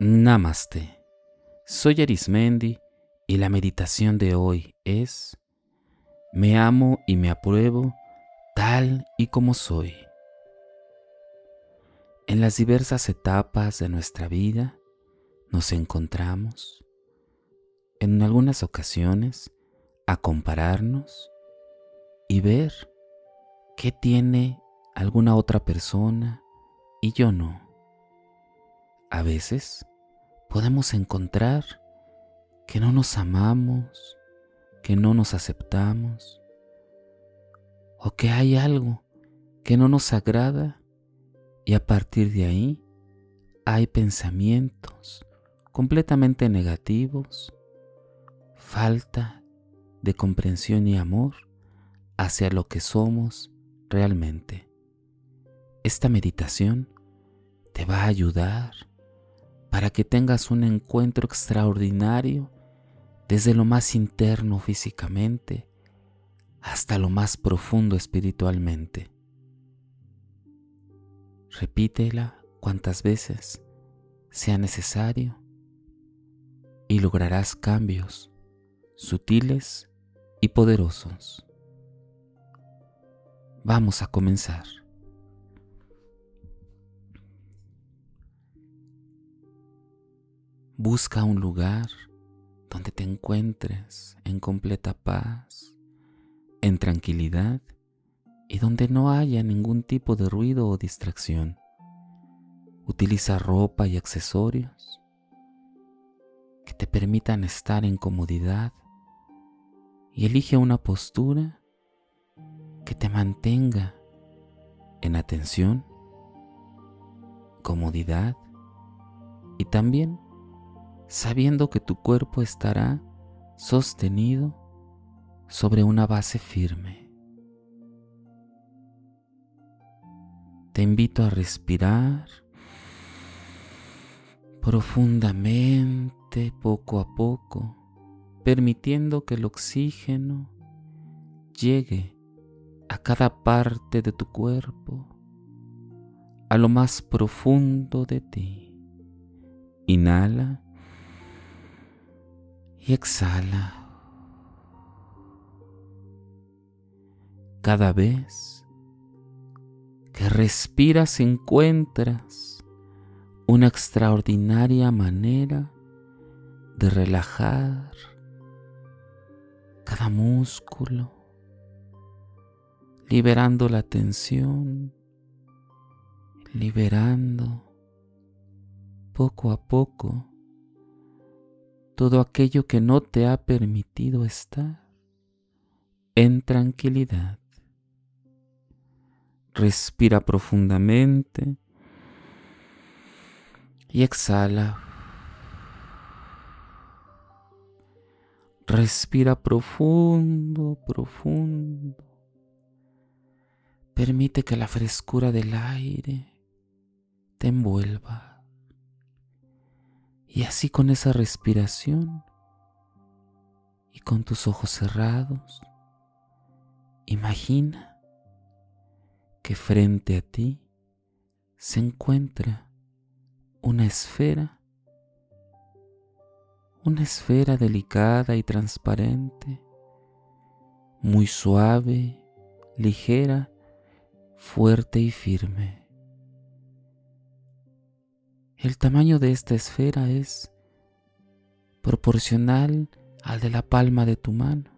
Namaste. Soy Arismendi y la meditación de hoy es Me amo y me apruebo tal y como soy. En las diversas etapas de nuestra vida nos encontramos, en algunas ocasiones, a compararnos y ver qué tiene alguna otra persona y yo no. A veces podemos encontrar que no nos amamos, que no nos aceptamos, o que hay algo que no nos agrada y a partir de ahí hay pensamientos completamente negativos, falta de comprensión y amor hacia lo que somos realmente. Esta meditación te va a ayudar para que tengas un encuentro extraordinario desde lo más interno físicamente hasta lo más profundo espiritualmente. Repítela cuantas veces sea necesario y lograrás cambios sutiles y poderosos. Vamos a comenzar. Busca un lugar donde te encuentres en completa paz, en tranquilidad y donde no haya ningún tipo de ruido o distracción. Utiliza ropa y accesorios que te permitan estar en comodidad y elige una postura que te mantenga en atención, comodidad y también sabiendo que tu cuerpo estará sostenido sobre una base firme. Te invito a respirar profundamente poco a poco, permitiendo que el oxígeno llegue a cada parte de tu cuerpo, a lo más profundo de ti. Inhala y exhala. Cada vez que respiras encuentras una extraordinaria manera de relajar cada músculo, liberando la tensión, liberando poco a poco todo aquello que no te ha permitido estar en tranquilidad. Respira profundamente y exhala. Respira profundo, profundo. Permite que la frescura del aire te envuelva. Y así con esa respiración y con tus ojos cerrados, imagina que frente a ti se encuentra una esfera, una esfera delicada y transparente, muy suave, ligera, fuerte y firme. El tamaño de esta esfera es proporcional al de la palma de tu mano.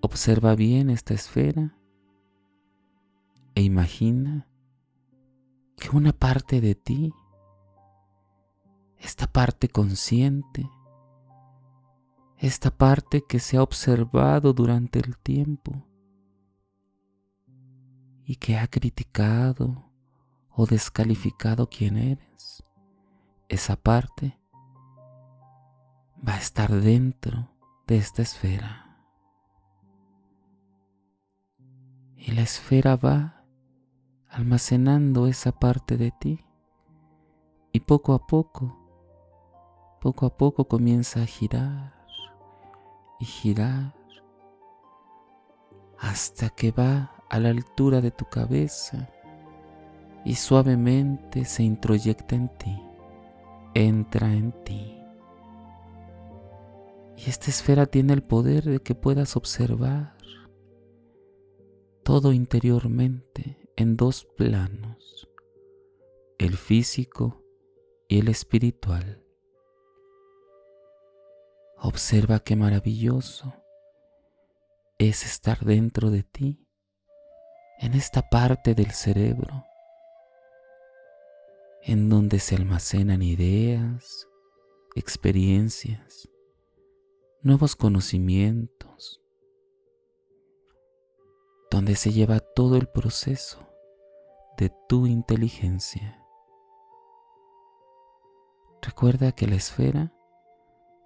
Observa bien esta esfera e imagina que una parte de ti, esta parte consciente, esta parte que se ha observado durante el tiempo y que ha criticado, o descalificado quién eres, esa parte va a estar dentro de esta esfera. Y la esfera va almacenando esa parte de ti. Y poco a poco, poco a poco comienza a girar y girar hasta que va a la altura de tu cabeza y suavemente se introyecta en ti. entra en ti. Y esta esfera tiene el poder de que puedas observar todo interiormente en dos planos, el físico y el espiritual. Observa qué maravilloso es estar dentro de ti, en esta parte del cerebro, en donde se almacenan ideas, experiencias, nuevos conocimientos, donde se lleva todo el proceso de tu inteligencia. Recuerda que la esfera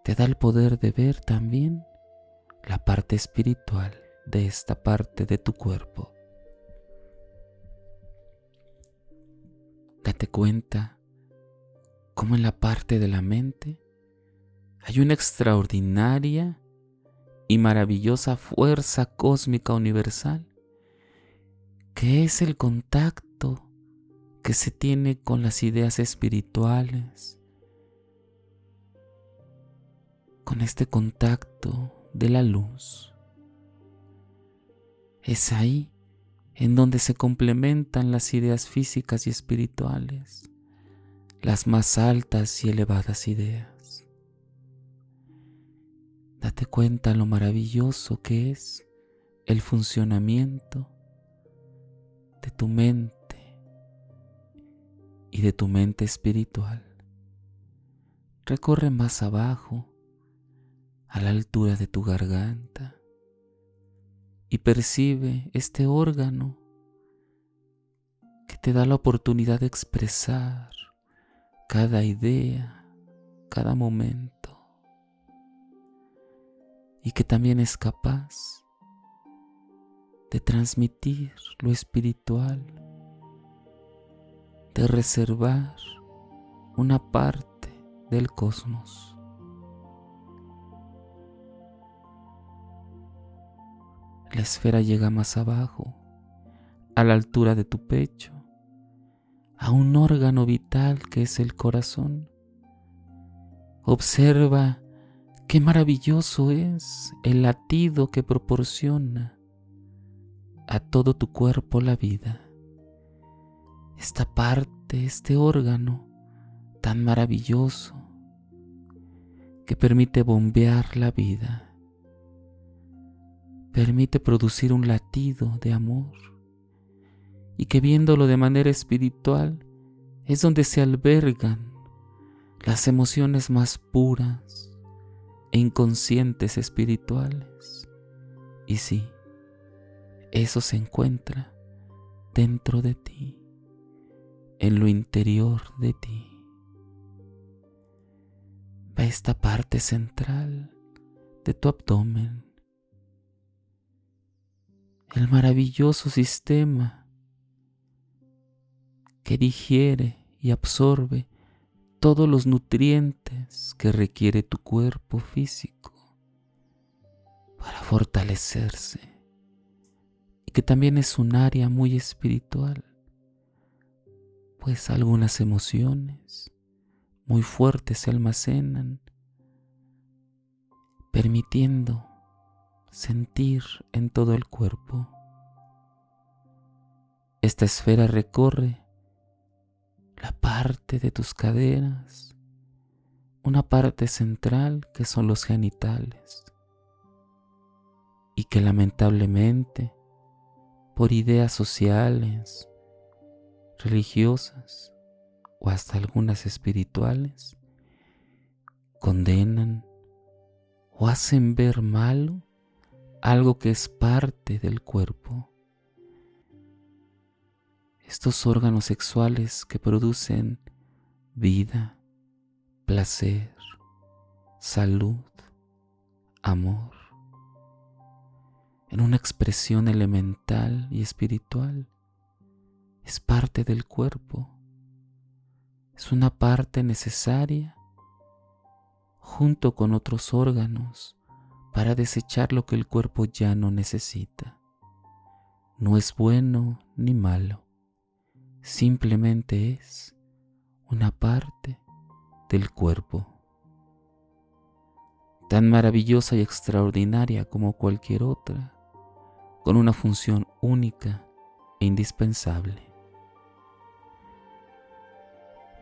te da el poder de ver también la parte espiritual de esta parte de tu cuerpo. Date cuenta cómo en la parte de la mente hay una extraordinaria y maravillosa fuerza cósmica universal que es el contacto que se tiene con las ideas espirituales, con este contacto de la luz. Es ahí en donde se complementan las ideas físicas y espirituales, las más altas y elevadas ideas. Date cuenta lo maravilloso que es el funcionamiento de tu mente y de tu mente espiritual. Recorre más abajo, a la altura de tu garganta, y percibe este órgano que te da la oportunidad de expresar cada idea, cada momento y que también es capaz de transmitir lo espiritual, de reservar una parte del cosmos. La esfera llega más abajo, a la altura de tu pecho, a un órgano vital que es el corazón. Observa Qué maravilloso es el latido que proporciona a todo tu cuerpo la vida. Esta parte, este órgano tan maravilloso que permite bombear la vida, permite producir un latido de amor y que viéndolo de manera espiritual es donde se albergan las emociones más puras, e inconscientes espirituales. Y sí, eso se encuentra dentro de ti, en lo interior de ti. Va esta parte central de tu abdomen, el maravilloso sistema que digiere y absorbe todos los nutrientes que requiere tu cuerpo físico para fortalecerse y que también es un área muy espiritual, pues algunas emociones muy fuertes se almacenan, permitiendo sentir en todo el cuerpo. Esta esfera recorre la parte de tus caderas, una parte central que son los genitales y que lamentablemente por ideas sociales, religiosas o hasta algunas espirituales condenan o hacen ver malo algo que es parte del cuerpo. Estos órganos sexuales que producen vida, placer, salud, amor, en una expresión elemental y espiritual, es parte del cuerpo, es una parte necesaria junto con otros órganos para desechar lo que el cuerpo ya no necesita. No es bueno ni malo simplemente es una parte del cuerpo, tan maravillosa y extraordinaria como cualquier otra, con una función única e indispensable.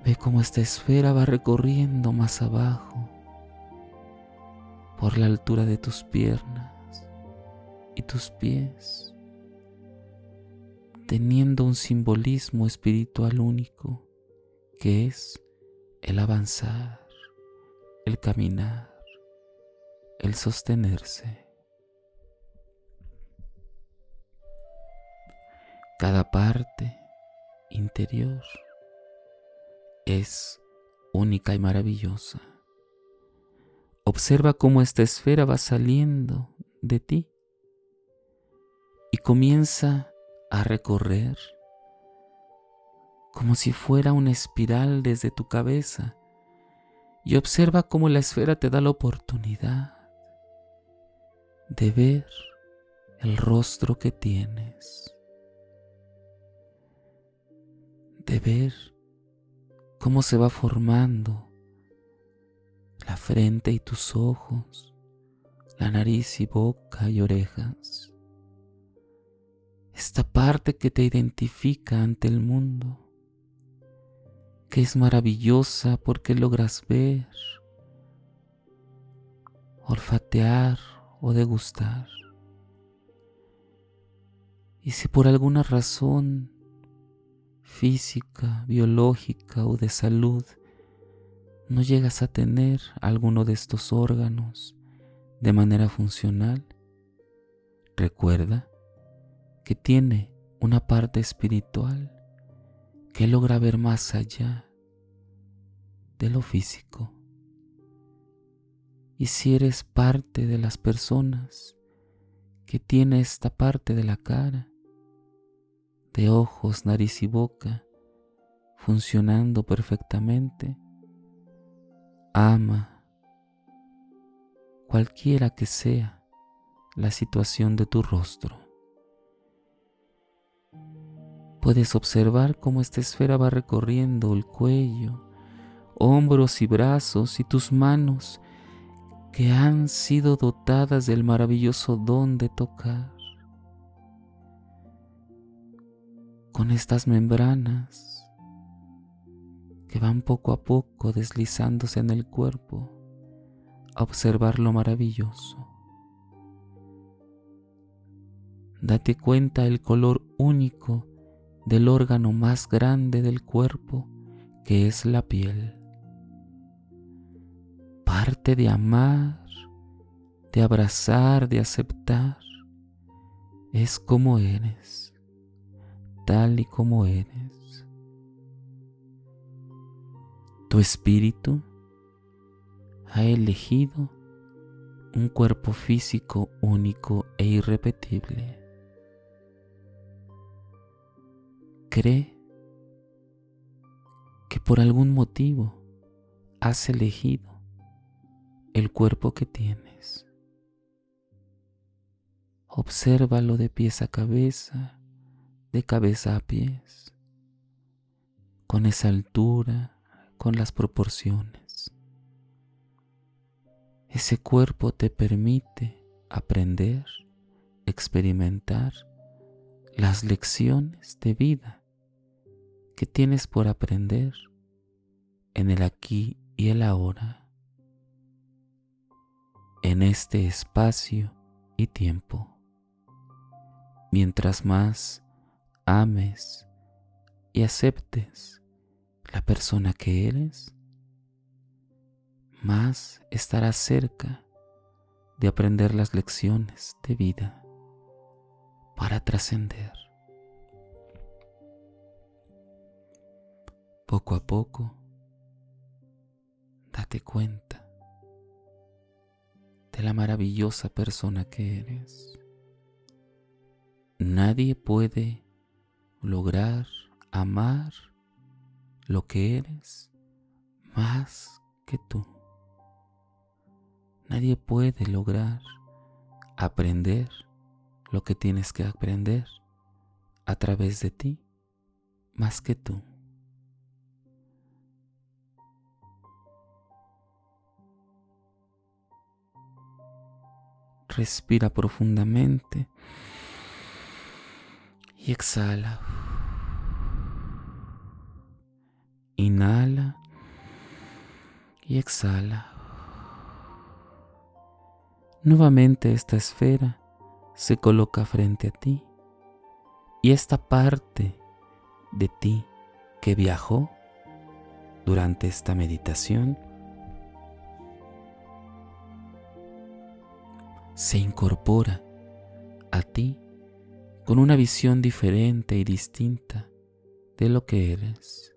Ve cómo esta esfera va recorriendo más abajo, por la altura de tus piernas y tus pies, teniendo un simbolismo espiritual único que es el avanzar, el caminar, el sostenerse. Cada parte interior es única y maravillosa. Observa cómo esta esfera va saliendo de ti y comienza a recorrer como si fuera una espiral desde tu cabeza y observa cómo la esfera te da la oportunidad de ver el rostro que tienes, de ver cómo se va formando la frente y tus ojos, la nariz y boca y orejas, esta parte que te identifica ante el mundo que es maravillosa porque logras ver, olfatear o degustar. Y si por alguna razón física, biológica o de salud no llegas a tener alguno de estos órganos de manera funcional, recuerda que tiene una parte espiritual que logra ver más allá de lo físico. Y si eres parte de las personas que tiene esta parte de la cara, de ojos, nariz y boca, funcionando perfectamente, ama cualquiera que sea la situación de tu rostro puedes observar cómo esta esfera va recorriendo el cuello, hombros y brazos y tus manos que han sido dotadas del maravilloso don de tocar. Con estas membranas que van poco a poco deslizándose en el cuerpo a observar lo maravilloso. Date cuenta el color único del órgano más grande del cuerpo que es la piel. Parte de amar, de abrazar, de aceptar, es como eres, tal y como eres. Tu espíritu ha elegido un cuerpo físico único e irrepetible cree que por algún motivo has elegido el cuerpo que tienes. Obsérvalo de pies a cabeza, de cabeza a pies, con esa altura, con las proporciones. Ese cuerpo te permite aprender, experimentar las lecciones de vida que tienes por aprender en el aquí y el ahora, en este espacio y tiempo. Mientras más ames y aceptes la persona que eres, más estarás cerca de aprender las lecciones de vida para trascender. Poco a poco, date cuenta de la maravillosa persona que eres. Nadie puede lograr amar lo que eres más que tú. Nadie puede lograr aprender lo que tienes que aprender a través de ti más que tú. Respira profundamente y exhala. Inhala y exhala. Nuevamente esta esfera se coloca frente a ti y esta parte de ti que viajó durante esta meditación se incorpora a ti con una visión diferente y distinta de lo que eres.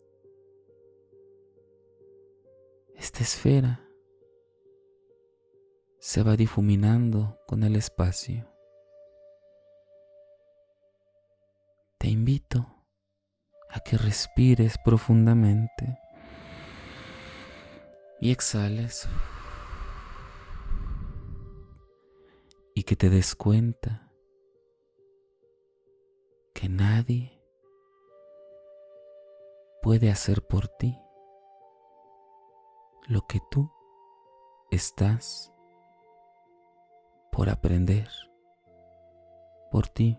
Esta esfera se va difuminando con el espacio. Te invito a que respires profundamente y exhales y que te des cuenta que nadie puede hacer por ti lo que tú estás por aprender por ti.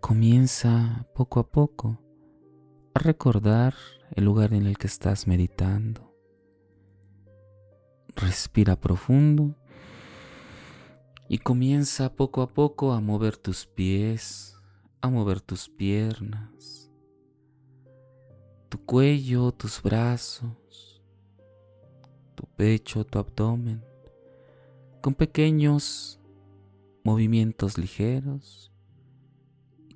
Comienza poco a poco a recordar el lugar en el que estás meditando. Respira profundo y comienza poco a poco a mover tus pies, a mover tus piernas, tu cuello, tus brazos, tu pecho, tu abdomen, con pequeños movimientos ligeros.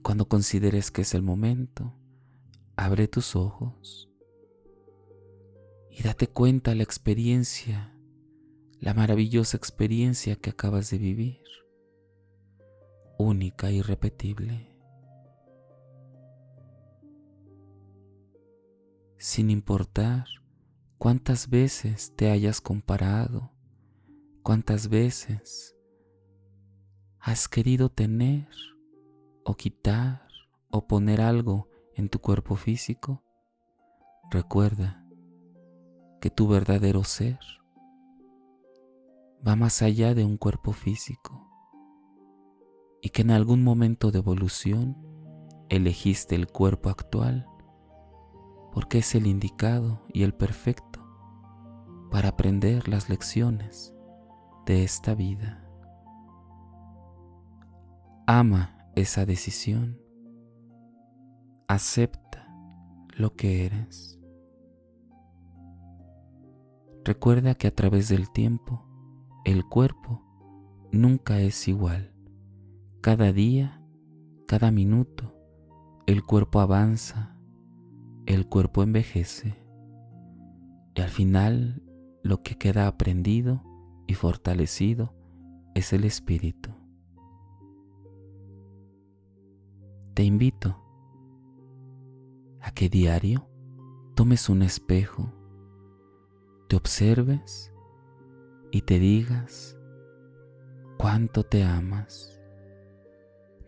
Cuando consideres que es el momento, abre tus ojos y date cuenta la experiencia la maravillosa experiencia que acabas de vivir, única e irrepetible. Sin importar cuántas veces te hayas comparado, cuántas veces has querido tener o quitar o poner algo en tu cuerpo físico, recuerda que tu verdadero ser va más allá de un cuerpo físico y que en algún momento de evolución elegiste el cuerpo actual porque es el indicado y el perfecto para aprender las lecciones de esta vida. Ama esa decisión, acepta lo que eres. Recuerda que a través del tiempo el cuerpo nunca es igual. Cada día, cada minuto, el cuerpo avanza, el cuerpo envejece y al final lo que queda aprendido y fortalecido es el espíritu. Te invito a que diario tomes un espejo, te observes y te digas cuánto te amas.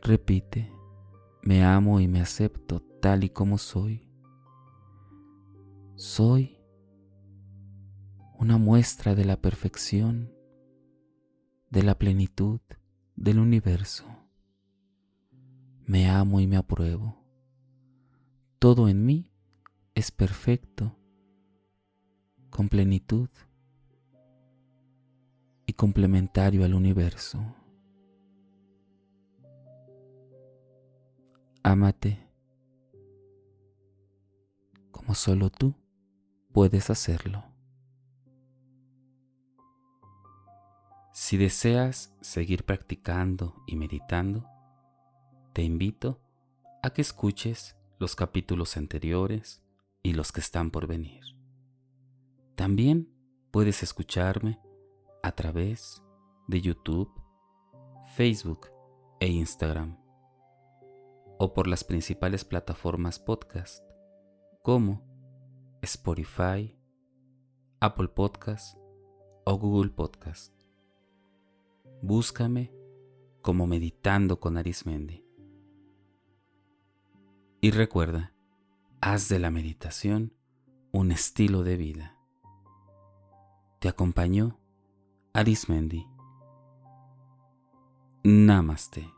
Repite, me amo y me acepto tal y como soy. Soy una muestra de la perfección, de la plenitud del universo. Me amo y me apruebo. Todo en mí es perfecto, con plenitud y complementario al universo. Ámate como solo tú puedes hacerlo. Si deseas seguir practicando y meditando, te invito a que escuches los capítulos anteriores y los que están por venir. También puedes escucharme a través de YouTube, Facebook e Instagram, o por las principales plataformas podcast como Spotify, Apple Podcast o Google Podcast. Búscame como Meditando con Arismendi. Y recuerda, haz de la meditación un estilo de vida. Te acompañó Arismendi. Namaste.